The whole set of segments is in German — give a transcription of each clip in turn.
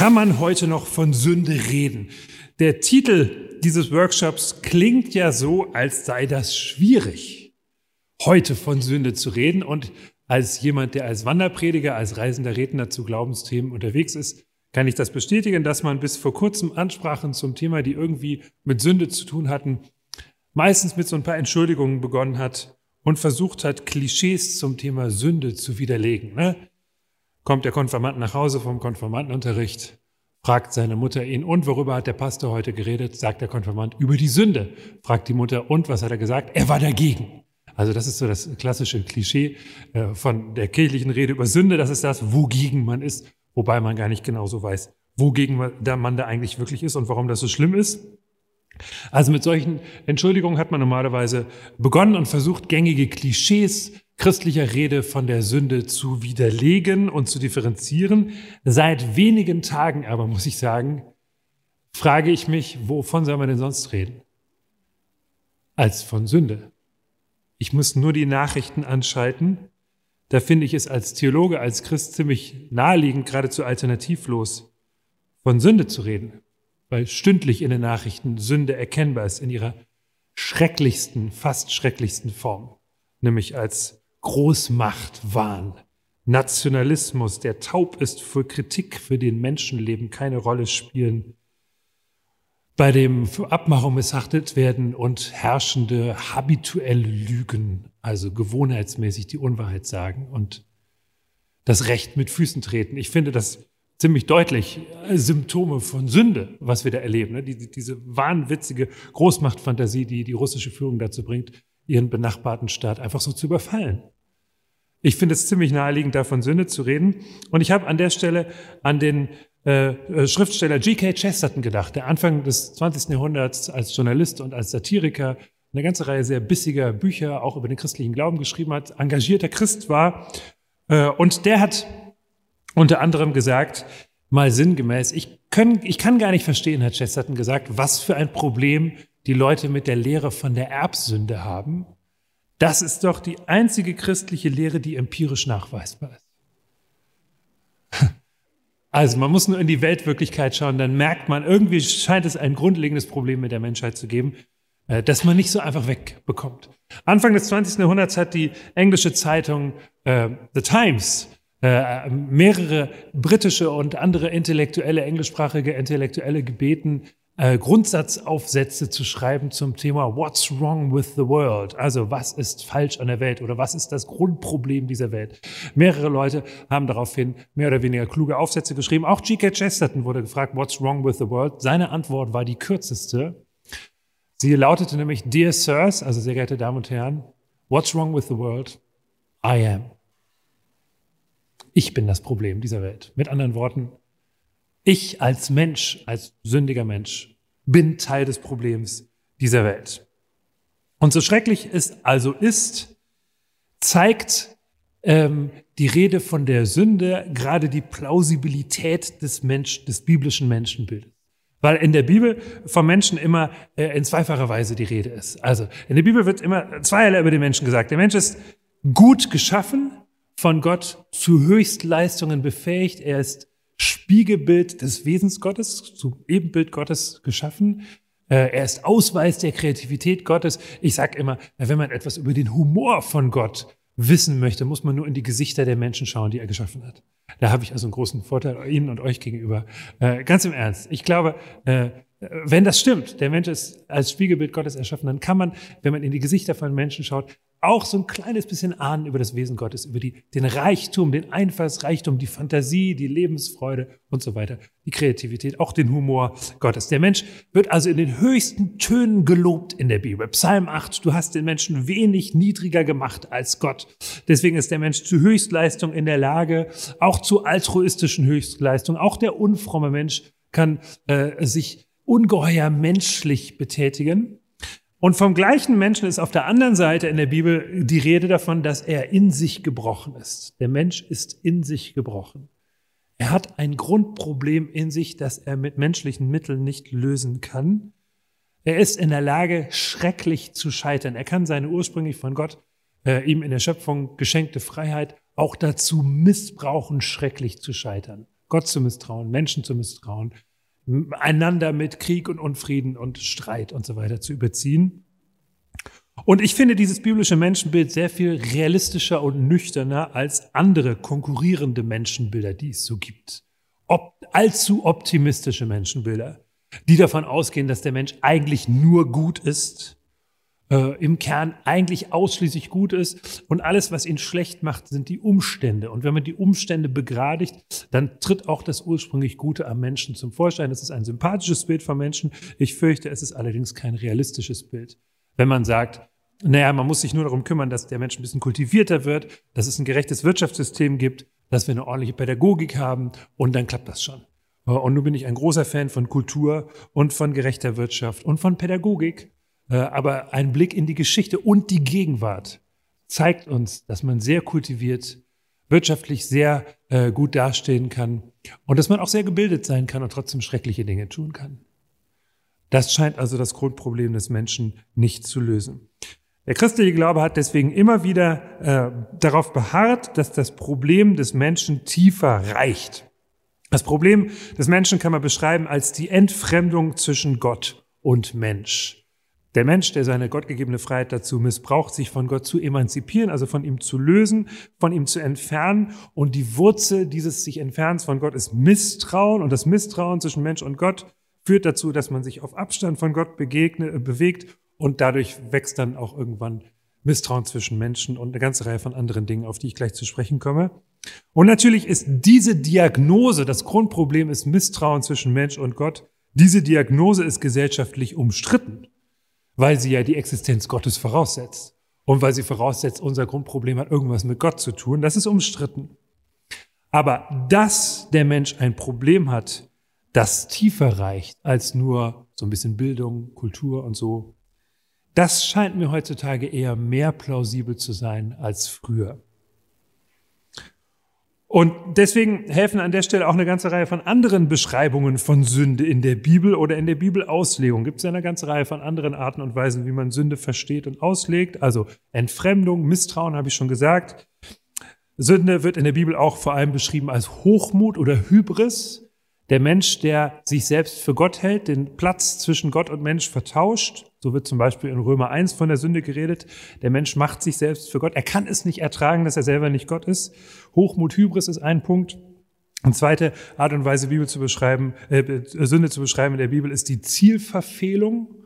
Kann man heute noch von Sünde reden? Der Titel dieses Workshops klingt ja so, als sei das schwierig, heute von Sünde zu reden. Und als jemand, der als Wanderprediger, als reisender Redner zu Glaubensthemen unterwegs ist, kann ich das bestätigen, dass man bis vor kurzem Ansprachen zum Thema, die irgendwie mit Sünde zu tun hatten, meistens mit so ein paar Entschuldigungen begonnen hat und versucht hat, Klischees zum Thema Sünde zu widerlegen. Ne? kommt der Konfirmant nach Hause vom Konfirmandenunterricht, fragt seine Mutter ihn, und worüber hat der Pastor heute geredet? Sagt der Konfirmant, über die Sünde. Fragt die Mutter, und was hat er gesagt? Er war dagegen. Also das ist so das klassische Klischee äh, von der kirchlichen Rede über Sünde. Das ist das, wogegen man ist, wobei man gar nicht genau so weiß, wogegen man da eigentlich wirklich ist und warum das so schlimm ist. Also mit solchen Entschuldigungen hat man normalerweise begonnen und versucht, gängige Klischees christlicher Rede von der Sünde zu widerlegen und zu differenzieren. Seit wenigen Tagen aber, muss ich sagen, frage ich mich, wovon soll man denn sonst reden? Als von Sünde. Ich muss nur die Nachrichten anschalten. Da finde ich es als Theologe, als Christ ziemlich naheliegend, geradezu alternativlos, von Sünde zu reden, weil stündlich in den Nachrichten Sünde erkennbar ist in ihrer schrecklichsten, fast schrecklichsten Form, nämlich als Großmachtwahn, Nationalismus, der taub ist für Kritik, für den Menschenleben keine Rolle spielen, bei dem für Abmachung missachtet werden und Herrschende habituell lügen, also gewohnheitsmäßig die Unwahrheit sagen und das Recht mit Füßen treten. Ich finde das ziemlich deutlich Symptome von Sünde, was wir da erleben. Ne? Die, diese wahnwitzige Großmachtfantasie, die die russische Führung dazu bringt, ihren benachbarten Staat einfach so zu überfallen. Ich finde es ziemlich naheliegend, da von Sünde zu reden. Und ich habe an der Stelle an den äh, äh Schriftsteller G.K. Chesterton gedacht, der Anfang des 20. Jahrhunderts als Journalist und als Satiriker eine ganze Reihe sehr bissiger Bücher auch über den christlichen Glauben geschrieben hat, engagierter Christ war. Äh, und der hat unter anderem gesagt, mal sinngemäß, ich, können, ich kann gar nicht verstehen, hat Chesterton gesagt, was für ein Problem die Leute mit der Lehre von der Erbsünde haben. Das ist doch die einzige christliche Lehre, die empirisch nachweisbar ist. Also man muss nur in die Weltwirklichkeit schauen, dann merkt man, irgendwie scheint es ein grundlegendes Problem mit der Menschheit zu geben, äh, das man nicht so einfach wegbekommt. Anfang des 20. Jahrhunderts hat die englische Zeitung äh, The Times äh, mehrere britische und andere intellektuelle, englischsprachige Intellektuelle gebeten, äh, Grundsatzaufsätze zu schreiben zum Thema What's wrong with the world? Also was ist falsch an der Welt oder was ist das Grundproblem dieser Welt? Mehrere Leute haben daraufhin mehr oder weniger kluge Aufsätze geschrieben. Auch G.K. Chesterton wurde gefragt, What's wrong with the world? Seine Antwort war die kürzeste. Sie lautete nämlich, Dear Sirs, also sehr geehrte Damen und Herren, What's wrong with the world? I am. Ich bin das Problem dieser Welt. Mit anderen Worten, ich als Mensch, als sündiger Mensch, bin Teil des Problems dieser Welt. Und so schrecklich es also ist, zeigt ähm, die Rede von der Sünde gerade die Plausibilität des Mensch, des biblischen Menschenbildes. Weil in der Bibel vom Menschen immer äh, in zweifacher Weise die Rede ist. Also in der Bibel wird immer zweierlei über den Menschen gesagt. Der Mensch ist gut geschaffen, von Gott zu Höchstleistungen befähigt. Er ist Spiegelbild des Wesens Gottes, zum Ebenbild Gottes geschaffen. Äh, er ist Ausweis der Kreativität Gottes. Ich sage immer, wenn man etwas über den Humor von Gott wissen möchte, muss man nur in die Gesichter der Menschen schauen, die er geschaffen hat. Da habe ich also einen großen Vorteil Ihnen und euch gegenüber. Äh, ganz im Ernst. Ich glaube, äh, wenn das stimmt, der Mensch ist als Spiegelbild Gottes erschaffen, dann kann man, wenn man in die Gesichter von Menschen schaut, auch so ein kleines bisschen ahnen über das Wesen Gottes, über die, den Reichtum, den Einfallsreichtum, die Fantasie, die Lebensfreude und so weiter, die Kreativität, auch den Humor Gottes. Der Mensch wird also in den höchsten Tönen gelobt in der Bibel. Psalm 8, du hast den Menschen wenig niedriger gemacht als Gott. Deswegen ist der Mensch zu Höchstleistung in der Lage, auch zu altruistischen Höchstleistungen. Auch der unfromme Mensch kann äh, sich ungeheuer menschlich betätigen. Und vom gleichen Menschen ist auf der anderen Seite in der Bibel die Rede davon, dass er in sich gebrochen ist. Der Mensch ist in sich gebrochen. Er hat ein Grundproblem in sich, das er mit menschlichen Mitteln nicht lösen kann. Er ist in der Lage, schrecklich zu scheitern. Er kann seine ursprünglich von Gott äh, ihm in der Schöpfung geschenkte Freiheit auch dazu missbrauchen, schrecklich zu scheitern. Gott zu misstrauen, Menschen zu misstrauen, einander mit Krieg und Unfrieden und Streit und so weiter zu überziehen. Und ich finde dieses biblische Menschenbild sehr viel realistischer und nüchterner als andere konkurrierende Menschenbilder, die es so gibt. Ob, allzu optimistische Menschenbilder, die davon ausgehen, dass der Mensch eigentlich nur gut ist äh, im Kern eigentlich ausschließlich gut ist und alles, was ihn schlecht macht, sind die Umstände. Und wenn man die Umstände begradigt, dann tritt auch das ursprünglich Gute am Menschen zum Vorschein. Es ist ein sympathisches Bild vom Menschen. Ich fürchte, es ist allerdings kein realistisches Bild. Wenn man sagt, naja, man muss sich nur darum kümmern, dass der Mensch ein bisschen kultivierter wird, dass es ein gerechtes Wirtschaftssystem gibt, dass wir eine ordentliche Pädagogik haben und dann klappt das schon. Und nun bin ich ein großer Fan von Kultur und von gerechter Wirtschaft und von Pädagogik. Äh, aber ein Blick in die Geschichte und die Gegenwart zeigt uns, dass man sehr kultiviert, wirtschaftlich sehr äh, gut dastehen kann und dass man auch sehr gebildet sein kann und trotzdem schreckliche Dinge tun kann. Das scheint also das Grundproblem des Menschen nicht zu lösen. Der christliche Glaube hat deswegen immer wieder äh, darauf beharrt, dass das Problem des Menschen tiefer reicht. Das Problem des Menschen kann man beschreiben als die Entfremdung zwischen Gott und Mensch. Der Mensch, der seine gottgegebene Freiheit dazu missbraucht, sich von Gott zu emanzipieren, also von ihm zu lösen, von ihm zu entfernen. Und die Wurzel dieses sich Entfernens von Gott ist Misstrauen. Und das Misstrauen zwischen Mensch und Gott führt dazu, dass man sich auf Abstand von Gott begegne, äh, bewegt. Und dadurch wächst dann auch irgendwann Misstrauen zwischen Menschen und eine ganze Reihe von anderen Dingen, auf die ich gleich zu sprechen komme. Und natürlich ist diese Diagnose, das Grundproblem ist Misstrauen zwischen Mensch und Gott, diese Diagnose ist gesellschaftlich umstritten weil sie ja die Existenz Gottes voraussetzt. Und weil sie voraussetzt, unser Grundproblem hat irgendwas mit Gott zu tun. Das ist umstritten. Aber dass der Mensch ein Problem hat, das tiefer reicht als nur so ein bisschen Bildung, Kultur und so, das scheint mir heutzutage eher mehr plausibel zu sein als früher. Und deswegen helfen an der Stelle auch eine ganze Reihe von anderen Beschreibungen von Sünde in der Bibel oder in der Bibelauslegung. Gibt es ja eine ganze Reihe von anderen Arten und Weisen, wie man Sünde versteht und auslegt. Also Entfremdung, Misstrauen habe ich schon gesagt. Sünde wird in der Bibel auch vor allem beschrieben als Hochmut oder Hybris. Der Mensch, der sich selbst für Gott hält, den Platz zwischen Gott und Mensch vertauscht. So wird zum Beispiel in Römer 1 von der Sünde geredet. Der Mensch macht sich selbst für Gott. Er kann es nicht ertragen, dass er selber nicht Gott ist. Hochmut, Hybris ist ein Punkt. Eine zweite Art und Weise, Bibel zu beschreiben, äh, Sünde zu beschreiben in der Bibel ist die Zielverfehlung.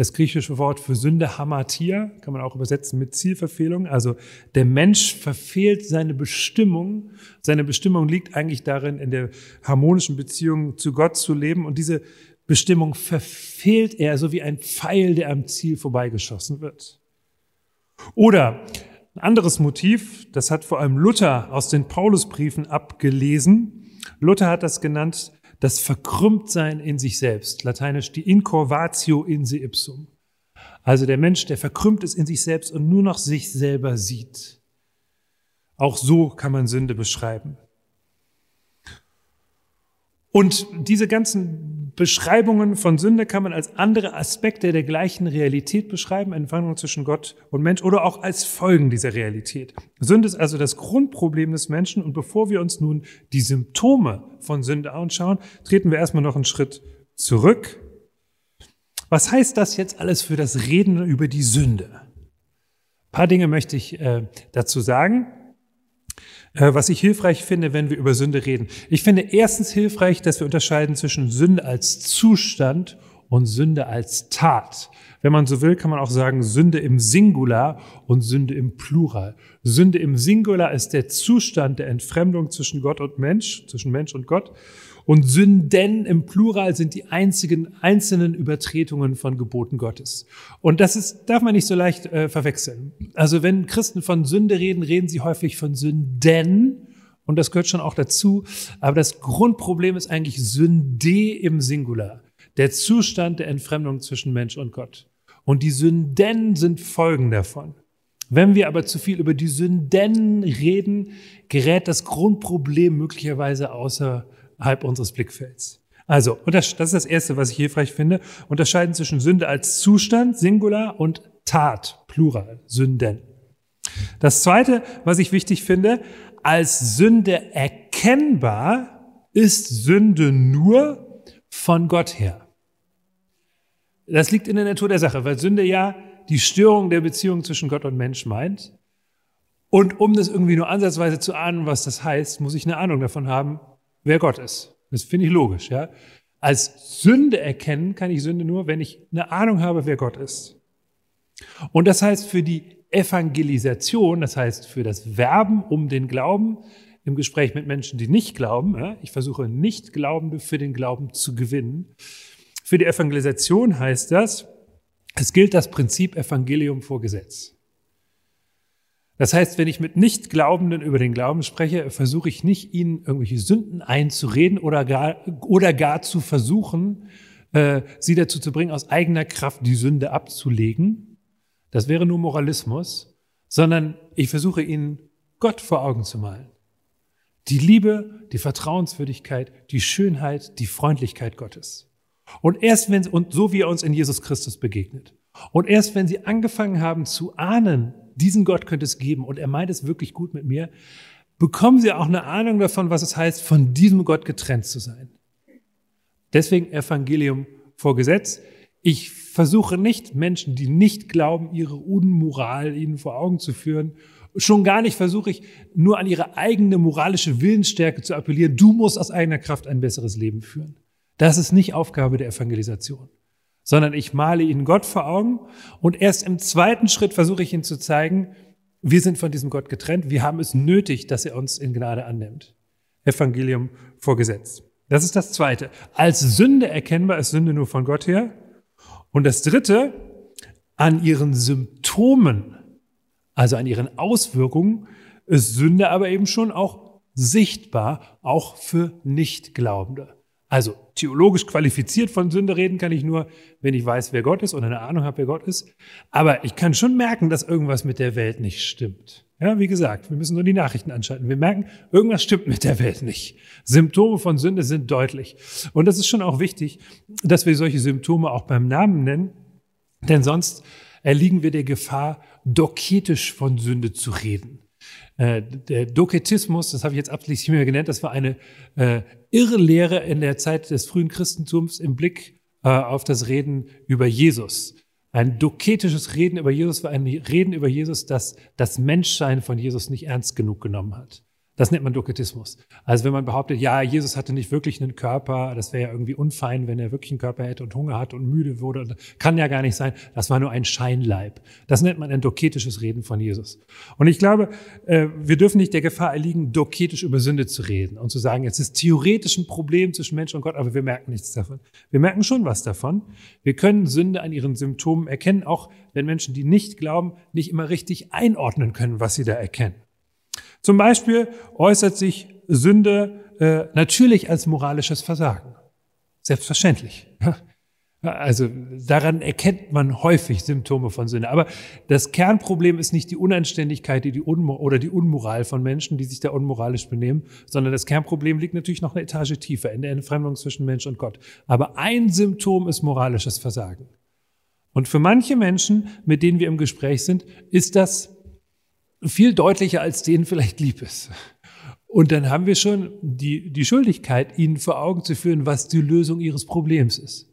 Das griechische Wort für Sünde, Hamatia, kann man auch übersetzen mit Zielverfehlung. Also der Mensch verfehlt seine Bestimmung. Seine Bestimmung liegt eigentlich darin, in der harmonischen Beziehung zu Gott zu leben. Und diese Bestimmung verfehlt er, so wie ein Pfeil, der am Ziel vorbeigeschossen wird. Oder ein anderes Motiv, das hat vor allem Luther aus den Paulusbriefen abgelesen. Luther hat das genannt das Verkrümmtsein in sich selbst, lateinisch die Incorvatio in se ipsum. Also der Mensch, der verkrümmt ist in sich selbst und nur noch sich selber sieht. Auch so kann man Sünde beschreiben. Und diese ganzen Beschreibungen von Sünde kann man als andere Aspekte der gleichen Realität beschreiben, Entfernung zwischen Gott und Mensch oder auch als Folgen dieser Realität. Sünde ist also das Grundproblem des Menschen und bevor wir uns nun die Symptome von Sünde anschauen, treten wir erstmal noch einen Schritt zurück. Was heißt das jetzt alles für das Reden über die Sünde? Ein paar Dinge möchte ich äh, dazu sagen. Äh, was ich hilfreich finde, wenn wir über Sünde reden. Ich finde erstens hilfreich, dass wir unterscheiden zwischen Sünde als Zustand und Sünde als Tat. Wenn man so will, kann man auch sagen Sünde im Singular und Sünde im Plural. Sünde im Singular ist der Zustand der Entfremdung zwischen Gott und Mensch, zwischen Mensch und Gott. Und Sünden im Plural sind die einzigen einzelnen Übertretungen von Geboten Gottes. Und das ist, darf man nicht so leicht äh, verwechseln. Also wenn Christen von Sünde reden, reden sie häufig von Sünden. Und das gehört schon auch dazu. Aber das Grundproblem ist eigentlich Sünde im Singular. Der Zustand der Entfremdung zwischen Mensch und Gott. Und die Sünden sind Folgen davon. Wenn wir aber zu viel über die Sünden reden, gerät das Grundproblem möglicherweise außerhalb unseres Blickfelds. Also, das ist das Erste, was ich hilfreich finde, unterscheiden zwischen Sünde als Zustand, Singular, und Tat, Plural, Sünden. Das Zweite, was ich wichtig finde, als Sünde erkennbar ist Sünde nur von Gott her. Das liegt in der Natur der Sache, weil Sünde ja die Störung der Beziehung zwischen Gott und Mensch meint. Und um das irgendwie nur ansatzweise zu ahnen, was das heißt, muss ich eine Ahnung davon haben, wer Gott ist. Das finde ich logisch, ja. Als Sünde erkennen kann ich Sünde nur, wenn ich eine Ahnung habe, wer Gott ist. Und das heißt für die Evangelisation, das heißt für das Werben um den Glauben im Gespräch mit Menschen, die nicht glauben, ja, ich versuche nicht Glaubende für den Glauben zu gewinnen, für die Evangelisation heißt das, es gilt das Prinzip Evangelium vor Gesetz. Das heißt, wenn ich mit Nichtglaubenden über den Glauben spreche, versuche ich nicht, ihnen irgendwelche Sünden einzureden oder gar, oder gar zu versuchen, äh, sie dazu zu bringen, aus eigener Kraft die Sünde abzulegen. Das wäre nur Moralismus, sondern ich versuche ihnen Gott vor Augen zu malen. Die Liebe, die Vertrauenswürdigkeit, die Schönheit, die Freundlichkeit Gottes. Und erst wenn, und so wie er uns in Jesus Christus begegnet. Und erst wenn sie angefangen haben zu ahnen, diesen Gott könnte es geben und er meint es wirklich gut mit mir, bekommen sie auch eine Ahnung davon, was es heißt, von diesem Gott getrennt zu sein. Deswegen Evangelium vor Gesetz. Ich versuche nicht, Menschen, die nicht glauben, ihre Unmoral ihnen vor Augen zu führen. Schon gar nicht versuche ich, nur an ihre eigene moralische Willensstärke zu appellieren. Du musst aus eigener Kraft ein besseres Leben führen. Das ist nicht Aufgabe der Evangelisation, sondern ich male ihnen Gott vor Augen und erst im zweiten Schritt versuche ich ihnen zu zeigen, wir sind von diesem Gott getrennt, wir haben es nötig, dass er uns in Gnade annimmt. Evangelium vor Gesetz. Das ist das Zweite. Als Sünde erkennbar ist Sünde nur von Gott her. Und das Dritte, an ihren Symptomen, also an ihren Auswirkungen, ist Sünde aber eben schon auch sichtbar, auch für Nichtglaubende. Also theologisch qualifiziert von Sünde reden kann ich nur, wenn ich weiß, wer Gott ist und eine Ahnung habe, wer Gott ist. Aber ich kann schon merken, dass irgendwas mit der Welt nicht stimmt. Ja, wie gesagt, wir müssen nur die Nachrichten anschalten. Wir merken, irgendwas stimmt mit der Welt nicht. Symptome von Sünde sind deutlich. Und das ist schon auch wichtig, dass wir solche Symptome auch beim Namen nennen, denn sonst erliegen wir der Gefahr, doketisch von Sünde zu reden. Äh, der Doketismus, das habe ich jetzt absichtlich nicht mehr genannt, das war eine äh, Irrlehre in der Zeit des frühen Christentums im Blick äh, auf das Reden über Jesus. Ein doketisches Reden über Jesus war ein Reden über Jesus, das das Menschsein von Jesus nicht ernst genug genommen hat. Das nennt man Doketismus. Also wenn man behauptet, ja, Jesus hatte nicht wirklich einen Körper, das wäre ja irgendwie unfein, wenn er wirklich einen Körper hätte und Hunger hat und müde wurde, kann ja gar nicht sein, das war nur ein Scheinleib. Das nennt man ein doketisches Reden von Jesus. Und ich glaube, äh, wir dürfen nicht der Gefahr erliegen, doketisch über Sünde zu reden und zu sagen, es ist theoretisch ein Problem zwischen Mensch und Gott, aber wir merken nichts davon. Wir merken schon was davon. Wir können Sünde an ihren Symptomen erkennen, auch wenn Menschen, die nicht glauben, nicht immer richtig einordnen können, was sie da erkennen. Zum Beispiel äußert sich Sünde äh, natürlich als moralisches Versagen. Selbstverständlich. Also daran erkennt man häufig Symptome von Sünde. Aber das Kernproblem ist nicht die Unanständigkeit die, die oder die Unmoral von Menschen, die sich da unmoralisch benehmen, sondern das Kernproblem liegt natürlich noch eine Etage tiefer in der Entfremdung zwischen Mensch und Gott. Aber ein Symptom ist moralisches Versagen. Und für manche Menschen, mit denen wir im Gespräch sind, ist das viel deutlicher, als denen vielleicht lieb ist. Und dann haben wir schon die, die Schuldigkeit, ihnen vor Augen zu führen, was die Lösung ihres Problems ist.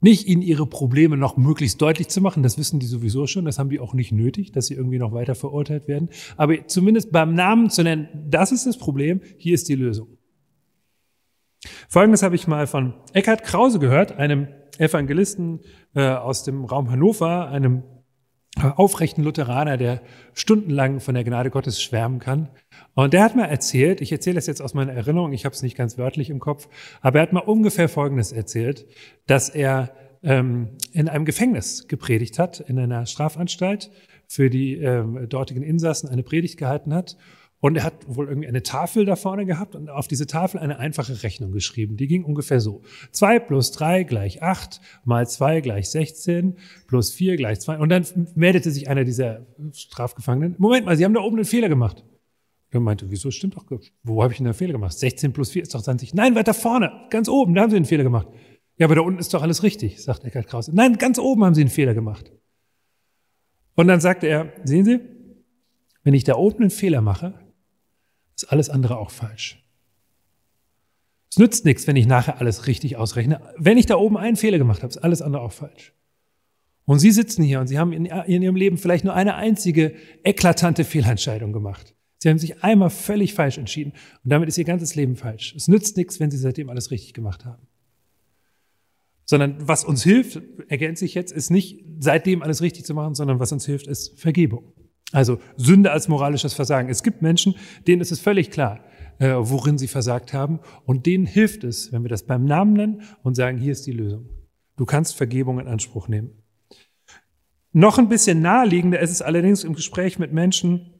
Nicht ihnen ihre Probleme noch möglichst deutlich zu machen, das wissen die sowieso schon, das haben die auch nicht nötig, dass sie irgendwie noch weiter verurteilt werden. Aber zumindest beim Namen zu nennen, das ist das Problem, hier ist die Lösung. Folgendes habe ich mal von Eckhard Krause gehört, einem Evangelisten äh, aus dem Raum Hannover, einem aufrechten Lutheraner, der stundenlang von der Gnade Gottes schwärmen kann. Und der hat mal erzählt, ich erzähle das jetzt aus meiner Erinnerung, ich habe es nicht ganz wörtlich im Kopf, aber er hat mal ungefähr Folgendes erzählt, dass er ähm, in einem Gefängnis gepredigt hat, in einer Strafanstalt, für die ähm, dortigen Insassen eine Predigt gehalten hat und er hat wohl irgendwie eine Tafel da vorne gehabt und auf diese Tafel eine einfache Rechnung geschrieben. Die ging ungefähr so. zwei plus drei gleich acht mal zwei gleich 16 plus vier gleich zwei. Und dann meldete sich einer dieser Strafgefangenen. Moment mal, Sie haben da oben einen Fehler gemacht. Er meinte, wieso stimmt doch? Wo habe ich denn einen Fehler gemacht? 16 plus 4 ist doch 20. Nein, weiter vorne, ganz oben, da haben Sie einen Fehler gemacht. Ja, aber da unten ist doch alles richtig, sagt Eckhard Krause. Nein, ganz oben haben Sie einen Fehler gemacht. Und dann sagte er, sehen Sie, wenn ich da oben einen Fehler mache, ist alles andere auch falsch. Es nützt nichts, wenn ich nachher alles richtig ausrechne. Wenn ich da oben einen Fehler gemacht habe, ist alles andere auch falsch. Und Sie sitzen hier und Sie haben in, Ihrem Leben vielleicht nur eine einzige eklatante Fehlentscheidung gemacht. Sie haben sich einmal völlig falsch entschieden und damit ist Ihr ganzes Leben falsch. Es nützt nichts, wenn Sie seitdem alles richtig gemacht haben. Sondern was uns hilft, ergänze ich jetzt, ist nicht seitdem alles richtig zu machen, sondern was uns hilft, ist Vergebung. Also Sünde als moralisches Versagen. Es gibt Menschen, denen ist es völlig klar, äh, worin sie versagt haben. Und denen hilft es, wenn wir das beim Namen nennen und sagen, hier ist die Lösung. Du kannst Vergebung in Anspruch nehmen. Noch ein bisschen naheliegender ist es allerdings im Gespräch mit Menschen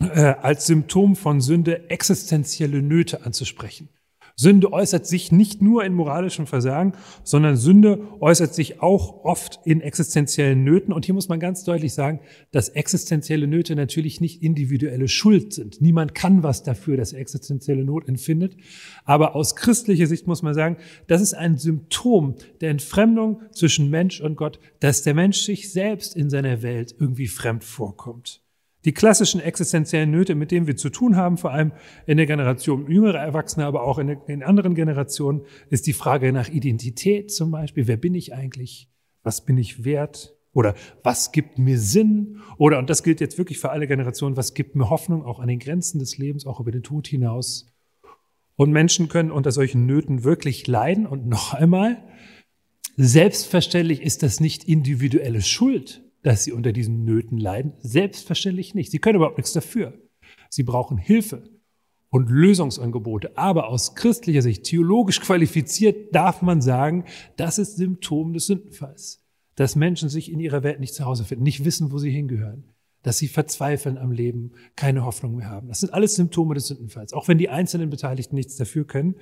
äh, als Symptom von Sünde existenzielle Nöte anzusprechen. Sünde äußert sich nicht nur in moralischem Versagen, sondern Sünde äußert sich auch oft in existenziellen Nöten. Und hier muss man ganz deutlich sagen, dass existenzielle Nöte natürlich nicht individuelle Schuld sind. Niemand kann was dafür, dass er existenzielle Not empfindet. Aber aus christlicher Sicht muss man sagen, das ist ein Symptom der Entfremdung zwischen Mensch und Gott, dass der Mensch sich selbst in seiner Welt irgendwie fremd vorkommt. Die klassischen existenziellen Nöte, mit denen wir zu tun haben, vor allem in der Generation jüngerer Erwachsene, aber auch in, in anderen Generationen, ist die Frage nach Identität zum Beispiel. Wer bin ich eigentlich? Was bin ich wert? Oder was gibt mir Sinn? Oder, und das gilt jetzt wirklich für alle Generationen, was gibt mir Hoffnung auch an den Grenzen des Lebens, auch über den Tod hinaus? Und Menschen können unter solchen Nöten wirklich leiden. Und noch einmal, selbstverständlich ist das nicht individuelle Schuld dass sie unter diesen Nöten leiden? Selbstverständlich nicht. Sie können überhaupt nichts dafür. Sie brauchen Hilfe und Lösungsangebote. Aber aus christlicher Sicht, theologisch qualifiziert, darf man sagen, das ist Symptom des Sündenfalls. Dass Menschen sich in ihrer Welt nicht zu Hause finden, nicht wissen, wo sie hingehören. Dass sie verzweifeln am Leben, keine Hoffnung mehr haben. Das sind alles Symptome des Sündenfalls, auch wenn die einzelnen Beteiligten nichts dafür können.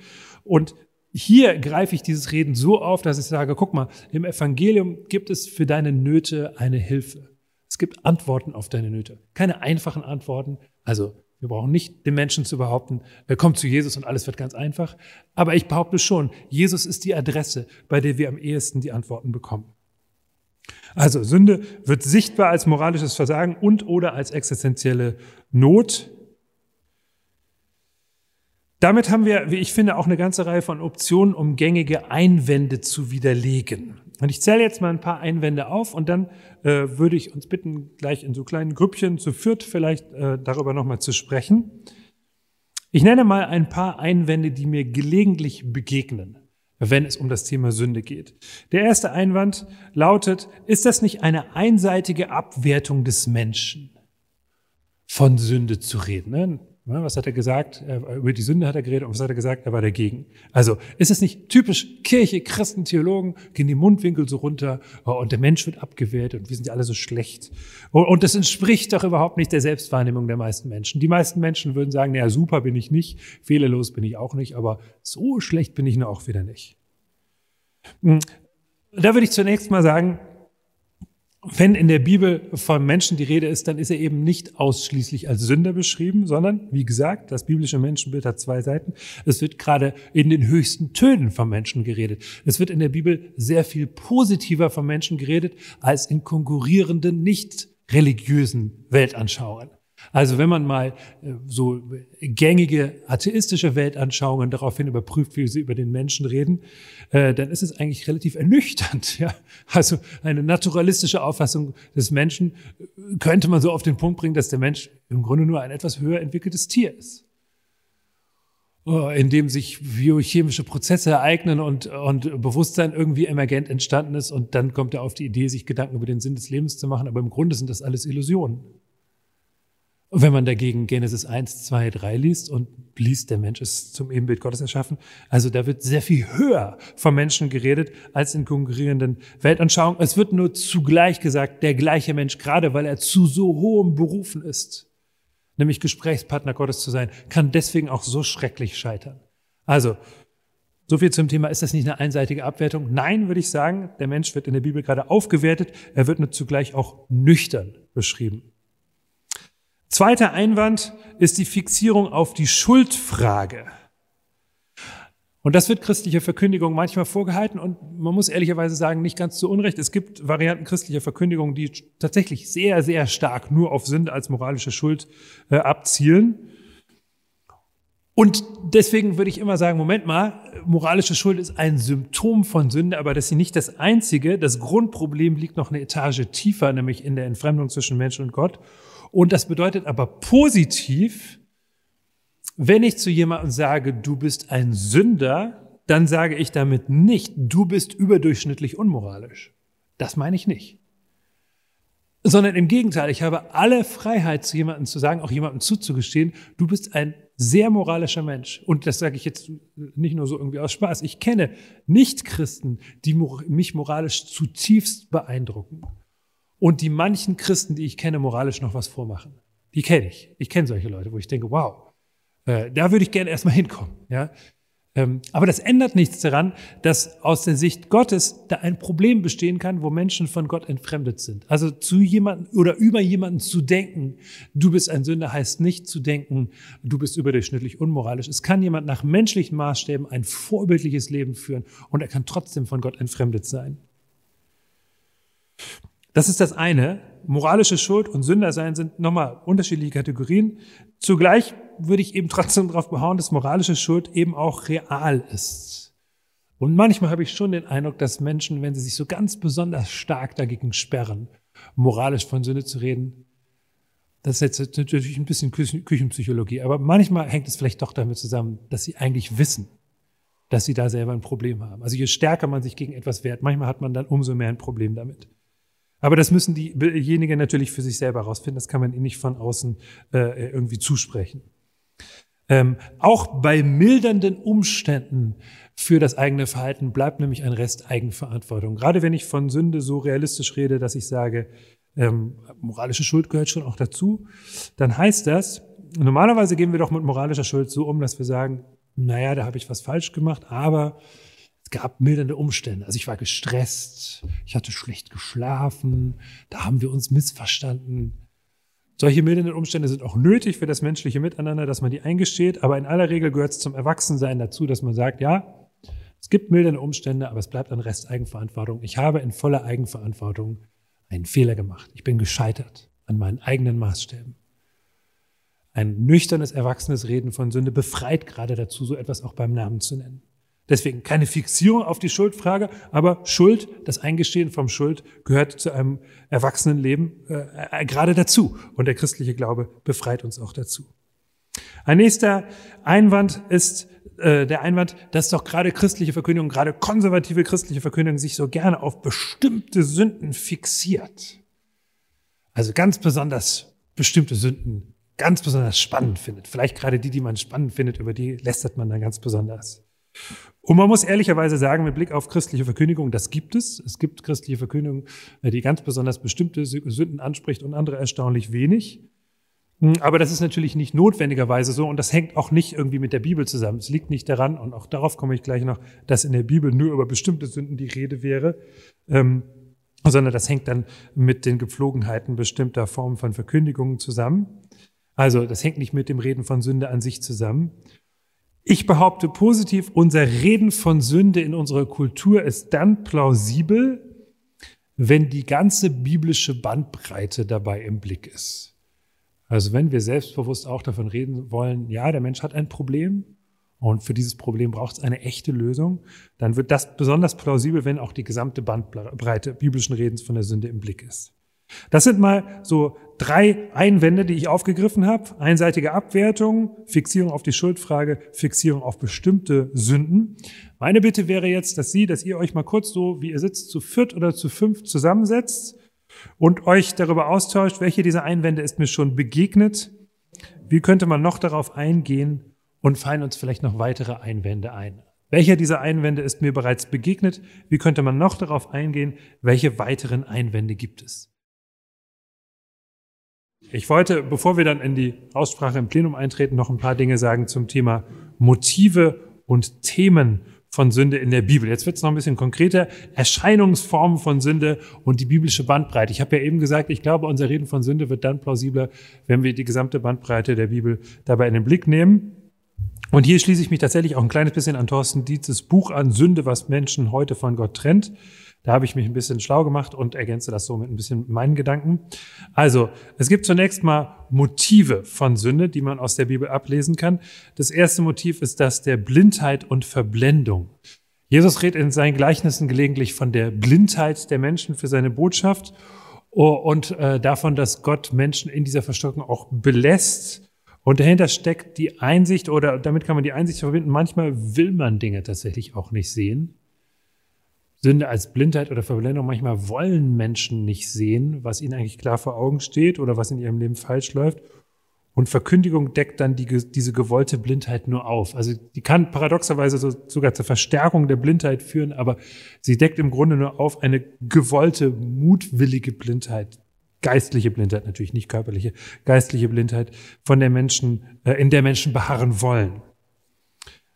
Und hier greife ich dieses Reden so auf, dass ich sage, guck mal, im Evangelium gibt es für deine Nöte eine Hilfe. Es gibt Antworten auf deine Nöte. Keine einfachen Antworten. Also wir brauchen nicht den Menschen zu behaupten, er kommt zu Jesus und alles wird ganz einfach. Aber ich behaupte schon, Jesus ist die Adresse, bei der wir am ehesten die Antworten bekommen. Also Sünde wird sichtbar als moralisches Versagen und oder als existenzielle Not. Damit haben wir, wie ich finde, auch eine ganze Reihe von Optionen, um gängige Einwände zu widerlegen. Und ich zähle jetzt mal ein paar Einwände auf und dann äh, würde ich uns bitten, gleich in so kleinen Grüppchen zu viert vielleicht äh, darüber nochmal zu sprechen. Ich nenne mal ein paar Einwände, die mir gelegentlich begegnen, wenn es um das Thema Sünde geht. Der erste Einwand lautet, ist das nicht eine einseitige Abwertung des Menschen, von Sünde zu reden? Ne? Was hat er gesagt? Über die Sünde hat er geredet und was hat er gesagt? Er war dagegen. Also ist es nicht typisch Kirche, Christen, Theologen, gehen die Mundwinkel so runter oh, und der Mensch wird abgewehrt und wir sind ja alle so schlecht. Und das entspricht doch überhaupt nicht der Selbstwahrnehmung der meisten Menschen. Die meisten Menschen würden sagen, naja, super bin ich nicht, fehlerlos bin ich auch nicht, aber so schlecht bin ich nur auch wieder nicht. Hm. Da würde ich zunächst mal sagen, wenn in der Bibel von Menschen die Rede ist, dann ist er eben nicht ausschließlich als Sünder beschrieben, sondern, wie gesagt, das biblische Menschenbild hat zwei Seiten. Es wird gerade in den höchsten Tönen vom Menschen geredet. Es wird in der Bibel sehr viel positiver vom Menschen geredet als in konkurrierenden, nicht religiösen Weltanschauungen. Also wenn man mal äh, so gängige atheistische Weltanschauungen daraufhin überprüft, wie sie über den Menschen reden, äh, dann ist es eigentlich relativ ernüchternd. Ja? Also eine naturalistische Auffassung des Menschen äh, könnte man so auf den Punkt bringen, dass der Mensch im Grunde nur ein etwas höher entwickeltes Tier ist. äh, in dem sich biochemische Prozesse ereignen und, und Bewusstsein irgendwie emergent entstanden ist und dann kommt er auf die Idee, sich Gedanken über den Sinn des Lebens zu machen, aber im Grunde sind das alles Illusionen. Wenn man dagegen Genesis 1, 2, 3 liest und liest, der Mensch ist zum Ebenbild Gottes erschaffen, also da wird sehr viel höher vom Menschen geredet als in konkurrierenden Weltanschauungen. Es wird nur zugleich gesagt, der gleiche Mensch, gerade weil er zu so hohem berufen ist, nämlich Gesprächspartner Gottes zu sein, kann deswegen auch so schrecklich scheitern. Also, so viel zum Thema, ist das nicht eine einseitige Abwertung? Nein, würde ich sagen, der Mensch wird in der Bibel gerade aufgewertet, er wird nur zugleich auch nüchtern beschrieben. Zweiter Einwand ist die Fixierung auf die Schuldfrage. Und das wird christlicher Verkündigung manchmal vorgehalten und man muss ehrlicherweise sagen, nicht ganz zu Unrecht. Es gibt Varianten christlicher Verkündigung, die tatsächlich sehr, sehr stark nur auf Sünde als moralische Schuld äh, abzielen. Und deswegen würde ich immer sagen, Moment mal, moralische Schuld ist ein Symptom von Sünde, aber das ist nicht das einzige. Das Grundproblem liegt noch eine Etage tiefer, nämlich in der Entfremdung zwischen Mensch und Gott. Und das bedeutet aber positiv, wenn ich zu jemandem sage, du bist ein Sünder, dann sage ich damit nicht, du bist überdurchschnittlich unmoralisch. Das meine ich nicht. Sondern im Gegenteil, ich habe alle Freiheit, zu jemandem zu sagen, auch jemandem zuzugestehen, du bist ein sehr moralischer Mensch. Und das sage ich jetzt nicht nur so irgendwie aus Spaß. Ich kenne Nicht-Christen, die mich moralisch zutiefst beeindrucken und die manchen Christen, die ich kenne, moralisch noch was vormachen. Die kenne ich. Ich kenne solche Leute, wo ich denke, wow, äh, da würde ich gerne erstmal hinkommen. Ja? Ähm, aber das ändert nichts daran, dass aus der Sicht Gottes da ein Problem bestehen kann, wo Menschen von Gott entfremdet sind. Also zu jemanden oder über jemanden zu denken, du bist ein Sünder, heißt nicht zu denken, du bist überdurchschnittlich unmoralisch. Es kann jemand nach menschlichen Maßstäben ein vorbildliches Leben führen und er kann trotzdem von Gott entfremdet sein. Das ist das eine. Moralische Schuld und Sündersein sind nochmal unterschiedliche Kategorien. Zugleich würde ich eben trotzdem darauf behauen, dass moralische Schuld eben auch real ist. Und manchmal habe ich schon den Eindruck, dass Menschen, wenn sie sich so ganz besonders stark dagegen sperren, moralisch von Sünde zu reden, das ist jetzt natürlich ein bisschen Küchenpsychologie, aber manchmal hängt es vielleicht doch damit zusammen, dass sie eigentlich wissen, dass sie da selber ein Problem haben. Also je stärker man sich gegen etwas wehrt, manchmal hat man dann umso mehr ein Problem damit. Aber das müssen diejenigen natürlich für sich selber herausfinden. Das kann man ihnen nicht von außen äh, irgendwie zusprechen. Ähm, auch bei mildernden Umständen für das eigene Verhalten bleibt nämlich ein Rest Eigenverantwortung. Gerade wenn ich von Sünde so realistisch rede, dass ich sage, ähm, moralische Schuld gehört schon auch dazu, dann heißt das, normalerweise gehen wir doch mit moralischer Schuld so um, dass wir sagen, naja, da habe ich was falsch gemacht, aber gab mildernde Umstände. Also ich war gestresst, ich hatte schlecht geschlafen, da haben wir uns missverstanden. Solche mildernden Umstände sind auch nötig für das menschliche Miteinander, dass man die eingesteht, aber in aller Regel gehört es zum Erwachsensein dazu, dass man sagt, ja, es gibt mildernde Umstände, aber es bleibt ein Rest Eigenverantwortung. Ich habe in voller Eigenverantwortung einen Fehler gemacht. Ich bin gescheitert an meinen eigenen Maßstäben. Ein nüchternes, erwachsenes Reden von Sünde befreit gerade dazu, so etwas auch beim Namen zu nennen. Deswegen keine Fixierung auf die Schuldfrage, aber Schuld, das Eingestehen vom Schuld gehört zu einem erwachsenen Leben äh, äh, gerade dazu. Und der christliche Glaube befreit uns auch dazu. Ein nächster Einwand ist äh, der Einwand, dass doch gerade christliche Verkündigung, gerade konservative christliche Verkündigung sich so gerne auf bestimmte Sünden fixiert. Also ganz besonders bestimmte Sünden ganz besonders spannend findet. Vielleicht gerade die, die man spannend findet, über die lästert man dann ganz besonders. Und man muss ehrlicherweise sagen, mit Blick auf christliche Verkündigung, das gibt es. Es gibt christliche Verkündigung, äh, die ganz besonders bestimmte Sünden anspricht und andere erstaunlich wenig. Hm, aber das ist natürlich nicht notwendigerweise so und das hängt auch nicht irgendwie mit der Bibel zusammen. Es liegt nicht daran, und auch darauf komme ich gleich noch, dass in der Bibel nur über bestimmte Sünden die Rede wäre, ähm, sondern das hängt dann mit den Gepflogenheiten bestimmter Formen von Verkündigungen zusammen. Also das hängt nicht mit dem Reden von Sünde an sich zusammen. Ich behaupte positiv, unser Reden von Sünde in unserer Kultur ist dann plausibel, wenn die ganze biblische Bandbreite dabei im Blick ist. Also wenn wir selbstbewusst auch davon reden wollen, ja, der Mensch hat ein Problem und für dieses Problem braucht es eine echte Lösung, dann wird das besonders plausibel, wenn auch die gesamte Bandbreite biblischen Redens von der Sünde im Blick ist. Das sind mal so drei Einwände, die ich aufgegriffen habe. Einseitige Abwertung, Fixierung auf die Schuldfrage, Fixierung auf bestimmte Sünden. Meine Bitte wäre jetzt, dass Sie, dass ihr euch mal kurz so, wie ihr sitzt, zu viert oder zu fünf zusammensetzt und euch darüber austauscht, welche dieser Einwände ist mir schon begegnet. Wie könnte man noch darauf eingehen und fallen uns vielleicht noch weitere Einwände ein? Welcher dieser Einwände ist mir bereits begegnet? Wie könnte man noch darauf eingehen? Welche weiteren Einwände gibt es? Ich wollte, bevor wir dann in die Aussprache im Plenum eintreten, noch ein paar Dinge sagen zum Thema Motive und Themen von Sünde in der Bibel. Jetzt wird es noch ein bisschen konkreter. Erscheinungsformen von Sünde und die biblische Bandbreite. Ich habe ja eben gesagt, ich glaube, unser Reden von Sünde wird dann plausibler, wenn wir die gesamte Bandbreite der Bibel dabei in den Blick nehmen. Und hier schließe ich mich tatsächlich auch ein kleines bisschen an Thorsten Dietzes Buch an, Sünde, was Menschen heute von Gott trennt. Da habe ich mich ein bisschen schlau gemacht und ergänze das so mit ein bisschen meinen Gedanken. Also, es gibt zunächst mal Motive von Sünde, die man aus der Bibel ablesen kann. Das erste Motiv ist das der Blindheit und Verblendung. Jesus redet in seinen Gleichnissen gelegentlich von der Blindheit der Menschen für seine Botschaft und äh, davon, dass Gott Menschen in dieser Verstockung auch belässt. Und dahinter steckt die Einsicht oder damit kann man die Einsicht verbinden. Manchmal will man Dinge tatsächlich auch nicht sehen. Sünde als Blindheit oder Verblendung. Manchmal wollen Menschen nicht sehen, was ihnen eigentlich klar vor Augen steht oder was in ihrem Leben falsch läuft. Und Verkündigung deckt dann die, diese gewollte Blindheit nur auf. Also die kann paradoxerweise so, sogar zur Verstärkung der Blindheit führen, aber sie deckt im Grunde nur auf eine gewollte, mutwillige Blindheit, geistliche Blindheit natürlich, nicht körperliche, geistliche Blindheit, von der Menschen, äh, in der Menschen beharren wollen.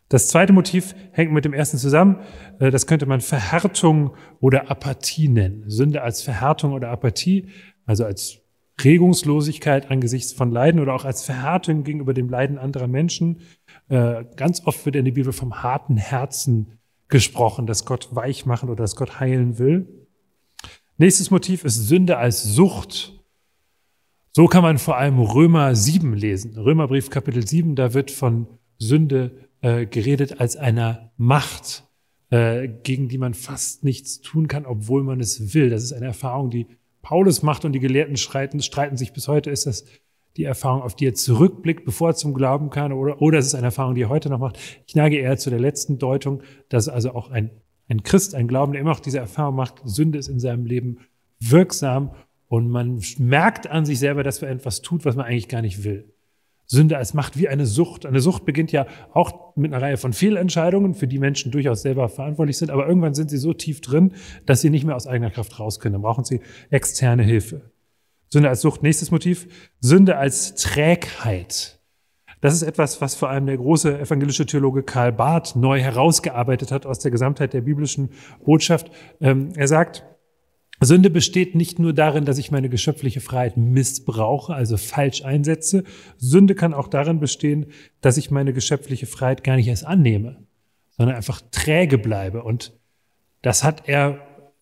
Das zweite Motiv hängt mit dem ersten zusammen. Äh, das könnte man Verhärtung oder Apathie nennen. Sünde als Verhärtung oder Apathie, also als Regungslosigkeit angesichts von Leiden oder auch als Verhärtung gegenüber dem Leiden anderer Menschen. Äh, ganz oft wird in der Bibel vom harten Herzen gesprochen, dass Gott weich machen oder dass Gott heilen will. Nächstes Motiv ist Sünde als Sucht. So kann man vor allem Römer 7 lesen. Römerbrief Kapitel 7, da wird von Sünde äh, geredet als einer Macht, äh, gegen die man fast nichts tun kann, obwohl man es will. Das ist eine Erfahrung, die Paulus macht und die Gelehrten streiten, streiten sich bis heute. Ist das die Erfahrung, auf die er zurückblickt, bevor er zum Glauben kam, oder, oder ist es eine Erfahrung, die er heute noch macht? Ich neige eher zu der letzten Deutung, dass also auch ein, ein Christ, ein Glauben, der immer noch diese Erfahrung macht, Sünde ist in seinem Leben wirksam und man merkt an sich selber, dass man etwas tut, was man eigentlich gar nicht will. Sünde als Macht wie eine Sucht. Eine Sucht beginnt ja auch mit einer Reihe von Fehlentscheidungen, für die Menschen durchaus selber verantwortlich sind, aber irgendwann sind sie so tief drin, dass sie nicht mehr aus eigener Kraft raus können. Dann brauchen sie externe Hilfe. Sünde als Sucht. Nächstes Motiv. Sünde als Trägheit. Das ist etwas, was vor allem der große evangelische Theologe Karl Barth neu herausgearbeitet hat aus der Gesamtheit der biblischen Botschaft. Ähm, er sagt, Sünde besteht nicht nur darin, dass ich meine geschöpfliche Freiheit missbrauche, also falsch einsetze. Sünde kann auch darin bestehen, dass ich meine geschöpfliche Freiheit gar nicht erst annehme, sondern einfach träge bleibe. Und das hat er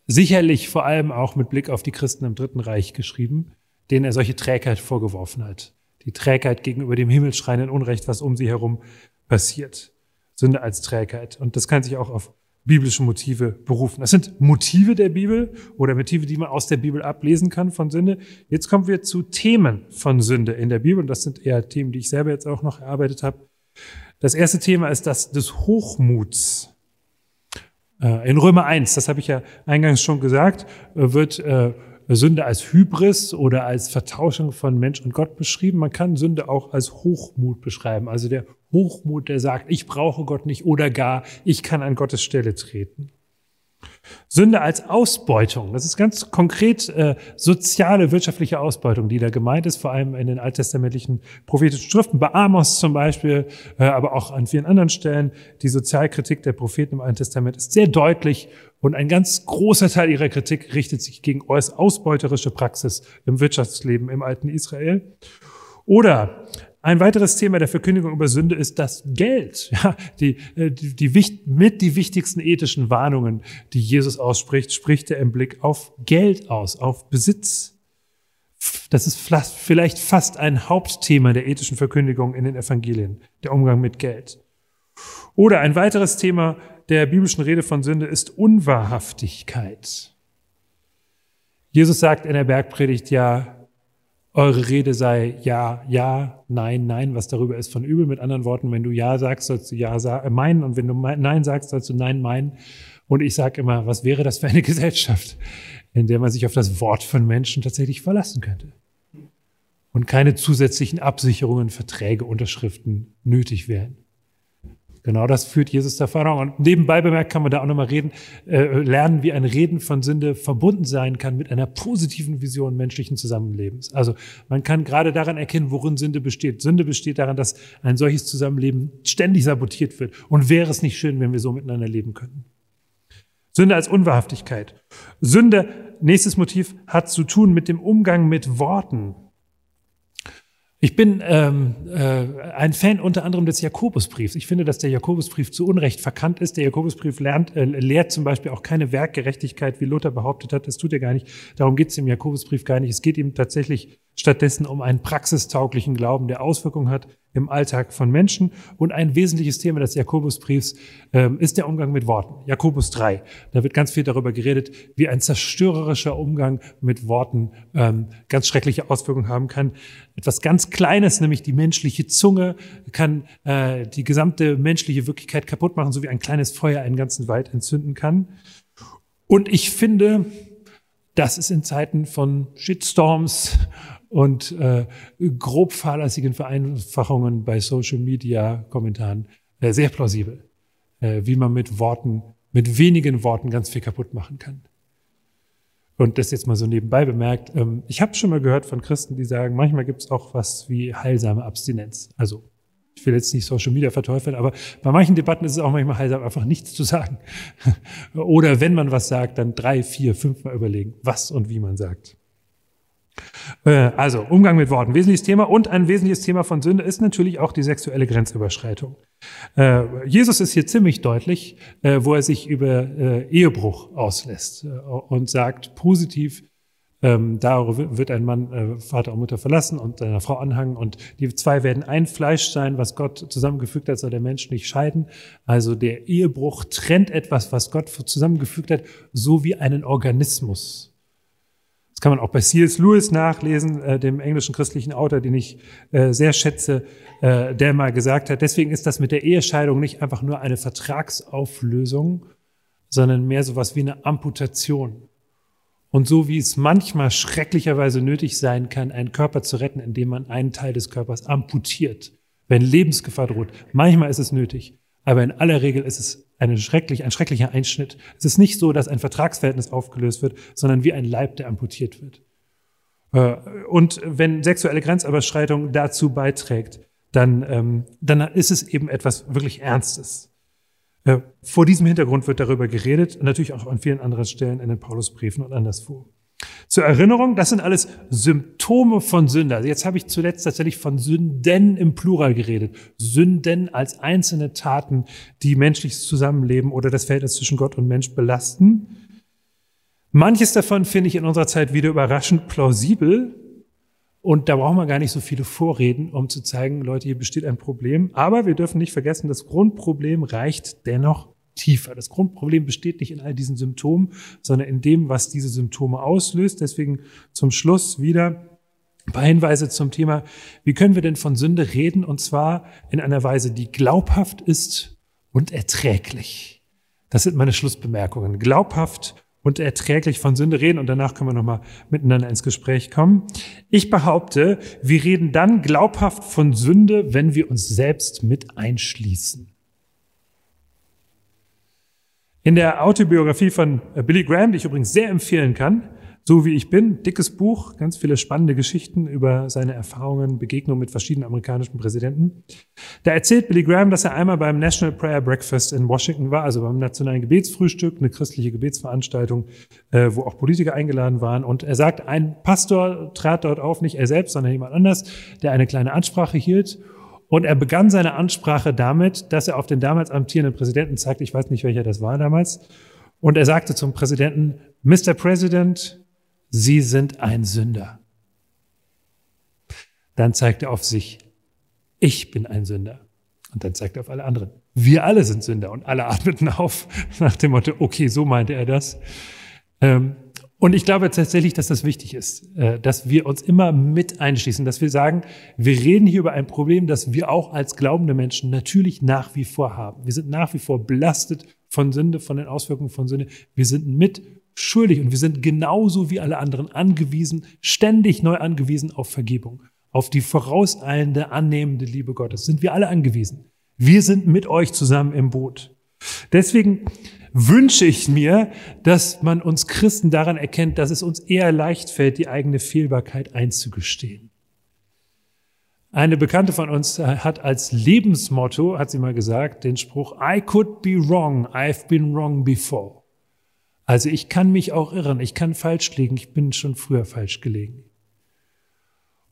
sicherlich vor allem auch mit Blick auf die Christen im Dritten Reich geschrieben, denen er solche Trägheit vorgeworfen hat. Die Trägheit gegenüber dem himmelschreienden Unrecht, was um sie herum passiert. Sünde als Trägheit. Und das kann sich auch auf biblische Motive berufen. Das sind Motive der Bibel oder Motive, die man aus der Bibel ablesen kann von Sünde. Jetzt kommen wir zu Themen von Sünde in der Bibel und das sind eher Themen, die ich selber jetzt auch noch erarbeitet habe. Das erste Thema ist das des Hochmuts. Äh, in Römer 1, das habe ich ja eingangs schon gesagt, wird äh, Sünde als Hybris oder als Vertauschung von Mensch und Gott beschrieben. Man kann Sünde auch als Hochmut beschreiben. Also der Hochmut, der sagt, ich brauche Gott nicht oder gar, ich kann an Gottes Stelle treten. Sünde als Ausbeutung. Das ist ganz konkret äh, soziale, wirtschaftliche Ausbeutung, die da gemeint ist, vor allem in den alttestamentlichen prophetischen Schriften, bei Amos zum Beispiel, äh, aber auch an vielen anderen Stellen. Die Sozialkritik der Propheten im Alten Testament ist sehr deutlich und ein ganz großer Teil ihrer Kritik richtet sich gegen ausbeuterische Praxis im Wirtschaftsleben im alten Israel. Oder ein weiteres Thema der Verkündigung über Sünde ist das Geld. Ja, die, äh, die, die, mit die wichtigsten ethischen Warnungen, die Jesus ausspricht, spricht er im Blick auf Geld aus, auf Besitz. Das ist vielleicht fast ein Hauptthema der ethischen Verkündigung in den Evangelien, der Umgang mit Geld. Oder ein weiteres Thema der biblischen Rede von Sünde ist Unwahrhaftigkeit. Jesus sagt in der Bergpredigt ja, eure Rede sei ja, ja, nein, nein, was darüber ist von übel. Mit anderen Worten, wenn du ja sagst, sollst du ja sa äh, meinen und wenn du nein sagst, sollst du nein meinen. Und ich sage immer, was wäre das für eine Gesellschaft, in der man sich auf das Wort von Menschen tatsächlich verlassen könnte? Und keine zusätzlichen Absicherungen, Verträge, Unterschriften nötig wären. Genau das führt Jesus der Erfahrung. Und nebenbei bemerkt kann man da auch nochmal reden, äh, lernen, wie ein Reden von Sünde verbunden sein kann mit einer positiven Vision menschlichen Zusammenlebens. Also man kann gerade daran erkennen, worin Sünde besteht. Sünde besteht daran, dass ein solches Zusammenleben ständig sabotiert wird. Und wäre es nicht schön, wenn wir so miteinander leben könnten. Sünde als Unwahrhaftigkeit. Sünde, nächstes Motiv, hat zu tun mit dem Umgang mit Worten. Ich bin ähm, äh, ein Fan unter anderem des Jakobusbriefs. Ich finde, dass der Jakobusbrief zu Unrecht verkannt ist. Der Jakobusbrief lernt, äh, lehrt zum Beispiel auch keine Werkgerechtigkeit, wie Luther behauptet hat. Das tut er gar nicht. Darum geht es im Jakobusbrief gar nicht. Es geht ihm tatsächlich stattdessen um einen praxistauglichen Glauben, der Auswirkungen hat im Alltag von Menschen. Und ein wesentliches Thema des Jakobusbriefs ähm, ist der Umgang mit Worten. Jakobus 3. Da wird ganz viel darüber geredet, wie ein zerstörerischer Umgang mit Worten ähm, ganz schreckliche Auswirkungen haben kann. Etwas ganz Kleines, nämlich die menschliche Zunge, kann äh, die gesamte menschliche Wirklichkeit kaputt machen, so wie ein kleines Feuer einen ganzen Wald entzünden kann. Und ich finde, das ist in Zeiten von Shitstorms und äh, grob fahrlässigen Vereinfachungen bei Social Media Kommentaren äh, sehr plausibel, äh, wie man mit Worten, mit wenigen Worten ganz viel kaputt machen kann. Und das jetzt mal so nebenbei bemerkt, ähm, ich habe schon mal gehört von Christen, die sagen, manchmal gibt es auch was wie heilsame Abstinenz. Also ich will jetzt nicht Social Media verteufeln, aber bei manchen Debatten ist es auch manchmal heilsam, einfach nichts zu sagen. Oder wenn man was sagt, dann drei, vier, fünfmal überlegen, was und wie man sagt. Äh, also Umgang mit Worten, wesentliches Thema und ein wesentliches Thema von Sünde ist natürlich auch die sexuelle Grenzüberschreitung. Äh, Jesus ist hier ziemlich deutlich, äh, wo er sich über Ehebruch auslässt und sagt positiv, ähm, darüber wird ein Mann Vater und Mutter verlassen und seiner Frau anhangen und die zwei werden ein Fleisch sein, was Gott zusammengefügt hat, soll der Mensch nicht scheiden. Also der Ehebruch trennt etwas, was Gott zusammengefügt hat, so wie einen Organismus. Das kann man auch bei C.S. Lewis nachlesen, äh, dem englischen christlichen Autor, den ich äh, sehr schätze, äh, der mal gesagt hat, deswegen ist das mit der Ehescheidung nicht einfach nur eine Vertragsauflösung, sondern mehr sowas wie eine Amputation. Und so wie es manchmal schrecklicherweise nötig sein kann, einen Körper zu retten, indem man einen Teil des Körpers amputiert, wenn Lebensgefahr droht, manchmal ist es nötig, aber in aller Regel ist es eine schrecklich, ein schrecklicher Einschnitt. Es ist nicht so, dass ein Vertragsverhältnis aufgelöst wird, sondern wie ein Leib, der amputiert wird. Äh, und wenn sexuelle Grenzüberschreitung dazu beiträgt, dann, ähm, dann ist es eben etwas wirklich Ernstes. Äh, vor diesem Hintergrund wird darüber geredet, natürlich auch an vielen anderen Stellen in den Paulusbriefen und anderswo. Zur Erinnerung, das sind alles Symptome von Sünde. Also jetzt habe ich zuletzt tatsächlich von Sünden im Plural geredet. Sünden als einzelne Taten, die menschliches Zusammenleben oder das Verhältnis zwischen Gott und Mensch belasten. Manches davon finde ich in unserer Zeit wieder überraschend plausibel. Und da brauchen wir gar nicht so viele Vorreden, um zu zeigen, Leute, hier besteht ein Problem. Aber wir dürfen nicht vergessen, das Grundproblem reicht dennoch tiefer. Das Grundproblem besteht nicht in all diesen Symptomen, sondern in dem, was diese Symptome auslöst. Deswegen zum Schluss wieder ein paar Hinweise zum Thema, wie können wir denn von Sünde reden? Und zwar in einer Weise, die glaubhaft ist und erträglich. Das sind meine Schlussbemerkungen. Glaubhaft und erträglich von Sünde reden und danach können wir nochmal miteinander ins Gespräch kommen. Ich behaupte, wir reden dann glaubhaft von Sünde, wenn wir uns selbst mit einschließen. In der Autobiografie von äh, Billy Graham, die ich übrigens sehr empfehlen kann, so wie ich bin, dickes Buch, ganz viele spannende Geschichten über seine Erfahrungen, Begegnungen mit verschiedenen amerikanischen Präsidenten. Da erzählt Billy Graham, dass er einmal beim National Prayer Breakfast in Washington war, also beim nationalen Gebetsfrühstück, eine christliche Gebetsveranstaltung, äh, wo auch Politiker eingeladen waren. Und er sagt, ein Pastor trat dort auf, nicht er selbst, sondern jemand anders, der eine kleine Ansprache hielt und er begann seine Ansprache damit, dass er auf den damals amtierenden Präsidenten zeigte, ich weiß nicht, welcher das war damals, und er sagte zum Präsidenten, Mr. President, Sie sind ein Sünder. Dann zeigte er auf sich, ich bin ein Sünder. Und dann zeigte er auf alle anderen, wir alle sind Sünder. Und alle atmeten auf nach dem Motto, okay, so meinte er das. Ähm, Und ich glaube tatsächlich, dass das wichtig ist, äh, dass wir uns immer mit einschließen, dass wir sagen, wir reden hier über ein Problem, das wir auch als glaubende Menschen natürlich nach wie vor haben. Wir sind nach wie vor belastet von Sünde, von den Auswirkungen von Sünde. Wir sind mit schuldig und wir sind genauso wie alle anderen angewiesen, ständig neu angewiesen auf Vergebung, auf die vorauseilende, annehmende Liebe Gottes. Sind wir alle angewiesen. Wir sind mit euch zusammen im Boot. Deswegen wünsche ich mir, dass man uns Christen daran erkennt, dass es uns eher leicht fällt, die eigene Fehlbarkeit einzugestehen. Eine Bekannte von uns hat als Lebensmotto, hat sie mal gesagt, den Spruch, I could be wrong, I've been wrong before. Also ich kann mich auch irren, ich kann falsch liegen, ich bin schon früher falsch gelegen.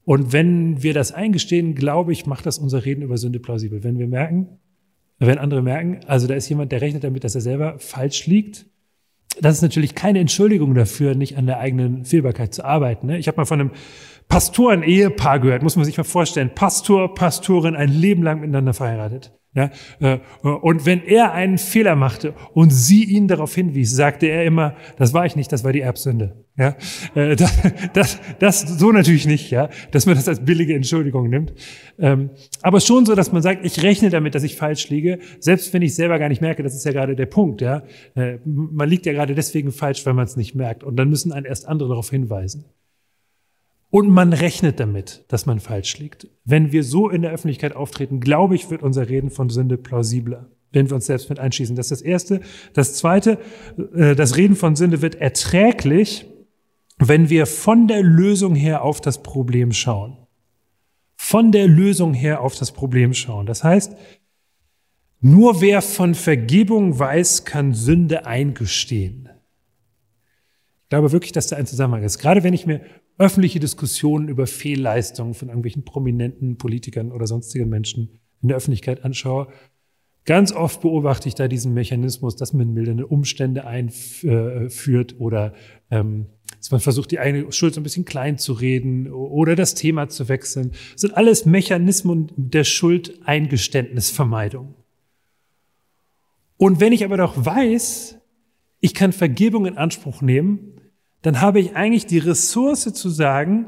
Und wenn wir das eingestehen, glaube ich, macht das unser Reden über Sünde plausibel. Wenn wir merken, wenn andere merken, also da ist jemand, der rechnet damit, dass er selber falsch liegt, das ist natürlich keine Entschuldigung dafür, nicht an der eigenen Fehlbarkeit zu arbeiten. Ne? Ich habe mal von einem Pastoren-Ehepaar gehört, muss man sich mal vorstellen. Pastor, Pastorin, ein Leben lang miteinander verheiratet. Ja, äh, und wenn er einen Fehler machte und sie ihn darauf hinwies, sagte er immer, das war ich nicht, das war die Erbsünde. Ja, äh, das, das, das so natürlich nicht, ja, dass man das als billige Entschuldigung nimmt. Ähm, aber schon so, dass man sagt, ich rechne damit, dass ich falsch liege, selbst wenn ich selber gar nicht merke, das ist ja gerade der Punkt, ja. Äh, man liegt ja gerade deswegen falsch, weil man es nicht merkt. Und dann müssen einen erst andere darauf hinweisen. Und man rechnet damit, dass man falsch liegt. Wenn wir so in der Öffentlichkeit auftreten, glaube ich, wird unser Reden von Sünde plausibler, wenn wir uns selbst mit einschließen. Das ist das Erste. Das Zweite, äh, das Reden von Sünde wird erträglich, wenn wir von der Lösung her auf das Problem schauen. Von der Lösung her auf das Problem schauen. Das heißt, nur wer von Vergebung weiß, kann Sünde eingestehen. Ich glaube wirklich, dass da ein Zusammenhang ist. Gerade wenn ich mir öffentliche Diskussionen über Fehlleistungen von irgendwelchen prominenten Politikern oder sonstigen Menschen in der Öffentlichkeit anschaue, ganz oft beobachte ich da diesen Mechanismus, dass man mildernde Umstände einführt oder ähm, dass man versucht, die eigene Schuld so ein bisschen klein zu reden oder das Thema zu wechseln. Das sind alles Mechanismen der Schuldeingeständnisvermeidung. Und wenn ich aber doch weiß, ich kann Vergebung in Anspruch nehmen, dann habe ich eigentlich die Ressource zu sagen,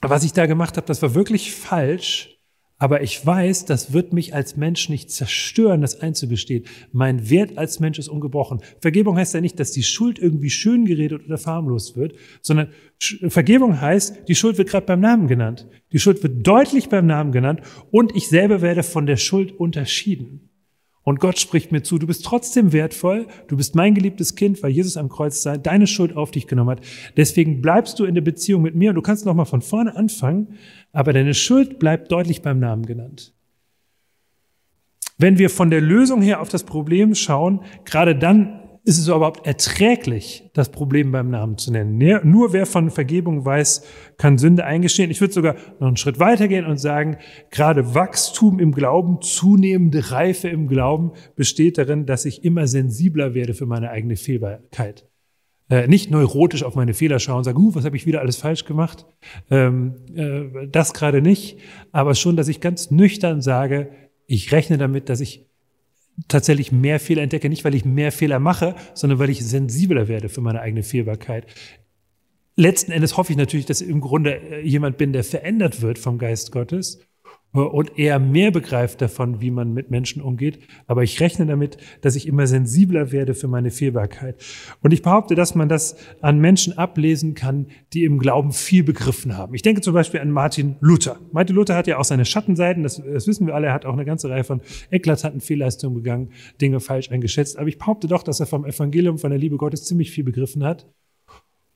was ich da gemacht habe, das war wirklich falsch, aber ich weiß, das wird mich als Mensch nicht zerstören, das einzugestehen. Mein Wert als Mensch ist ungebrochen. Vergebung heißt ja nicht, dass die Schuld irgendwie schön geredet oder farmlos wird, sondern Vergebung heißt, die Schuld wird gerade beim Namen genannt. Die Schuld wird deutlich beim Namen genannt und ich selber werde von der Schuld unterschieden. Und Gott spricht mir zu, du bist trotzdem wertvoll, du bist mein geliebtes Kind, weil Jesus am Kreuz deine Schuld auf dich genommen hat. Deswegen bleibst du in der Beziehung mit mir und du kannst nochmal von vorne anfangen, aber deine Schuld bleibt deutlich beim Namen genannt. Wenn wir von der Lösung her auf das Problem schauen, gerade dann ist es überhaupt erträglich, das Problem beim Namen zu nennen. Nur wer von Vergebung weiß, kann Sünde eingestehen. Ich würde sogar noch einen Schritt weitergehen und sagen, gerade Wachstum im Glauben, zunehmende Reife im Glauben besteht darin, dass ich immer sensibler werde für meine eigene Fehlbarkeit. Äh, nicht neurotisch auf meine Fehler schauen und sagen, uh, was habe ich wieder alles falsch gemacht? Ähm, äh, das gerade nicht, aber schon, dass ich ganz nüchtern sage, ich rechne damit, dass ich tatsächlich mehr Fehler entdecke, nicht weil ich mehr Fehler mache, sondern weil ich sensibler werde für meine eigene Fehlbarkeit. Letzten Endes hoffe ich natürlich, dass ich im Grunde äh, jemand bin, der verändert wird vom Geist Gottes und eher mehr begreift davon, wie man mit Menschen umgeht. Aber ich rechne damit, dass ich immer sensibler werde für meine Fehlbarkeit. Und ich behaupte, dass man das an Menschen ablesen kann, die im Glauben viel begriffen haben. Ich denke zum Beispiel an Martin Luther. Martin Luther hat ja auch seine Schattenseiten, das, das wissen wir alle. Er hat auch eine ganze Reihe von eklatanten Fehlleistungen begangen, Dinge falsch eingeschätzt. Aber ich behaupte doch, dass er vom Evangelium, von der Liebe Gottes ziemlich viel begriffen hat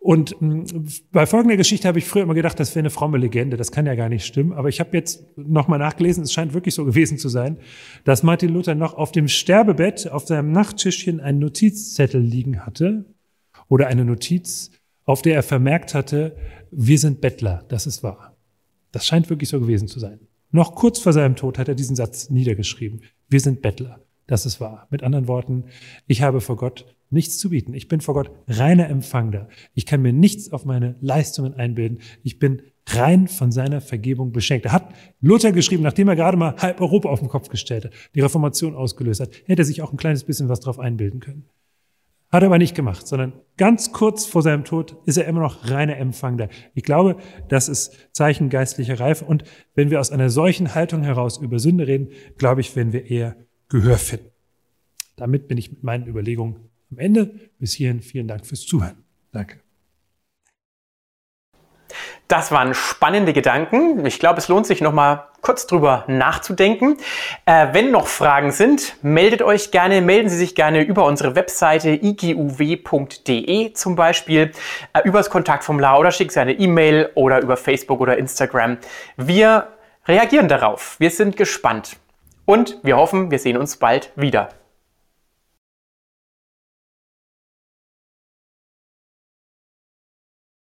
und mh, hm, bei folgender Geschichte habe ich früher immer gedacht, das wäre eine fromme Legende. Das kann ja gar nicht stimmen. Aber ich habe jetzt nochmal nachgelesen, es scheint wirklich so gewesen zu sein, dass Martin Luther noch auf dem Sterbebett auf seinem Nachttischchen einen Notizzettel liegen hatte oder eine Notiz, auf der er vermerkt hatte, wir sind Bettler, das ist wahr. Das scheint wirklich so gewesen zu sein. Noch kurz vor seinem Tod hat er diesen Satz niedergeschrieben. Wir sind Bettler, das ist wahr. Mit anderen Worten, ich habe vor Gott nichts zu bieten. Ich bin vor Gott reiner Empfangender. Ich kann mir nichts auf meine Leistungen einbilden. Ich bin rein von seiner Vergebung beschenkt. Er hat Luther geschrieben, nachdem er gerade mal halb Europa auf den Kopf gestellt hat, die Reformation ausgelöst hat, hätte er sich auch ein kleines bisschen was drauf einbilden können. Hat er aber nicht gemacht, sondern ganz kurz vor seinem Tod ist er immer noch reiner Empfangender. Ich glaube, das ist Zeichen geistlicher Reife. Und wenn wir aus einer solchen Haltung heraus über Sünde reden, glaube ich, werden wir eher Gehör finden. Damit bin ich mit meinen Überlegungen am Ende. Bis hierhin vielen Dank fürs Zuhören. Danke. Das waren spannende Gedanken. Ich glaube, es lohnt sich noch mal kurz drüber nachzudenken. Äh, wenn noch Fragen sind, meldet euch gerne, melden Sie sich gerne über unsere Webseite iguw.de zum Beispiel, äh, übers Kontaktformular oder schickt Sie eine E-Mail oder über Facebook oder Instagram. Wir reagieren darauf. Wir sind gespannt und wir hoffen, wir sehen uns bald wieder.